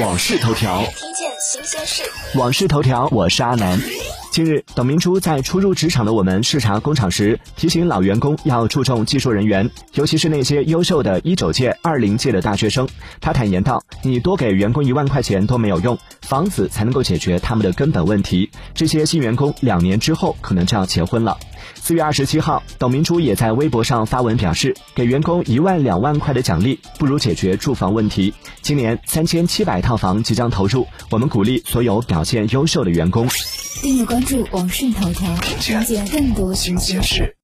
往事头条，听见新鲜事。往事头条，我是阿南。近日，董明珠在初入职场的我们视察工厂时，提醒老员工要注重技术人员，尤其是那些优秀的一九届、二零届的大学生。她坦言道：“你多给员工一万块钱都没有用，房子才能够解决他们的根本问题。这些新员工两年之后可能就要结婚了。”四月二十七号，董明珠也在微博上发文表示，给员工一万两万块的奖励，不如解决住房问题。今年三千七百套房即将投入，我们鼓励所有表现优秀的员工。订阅关注网讯头条，了解更多新鲜事。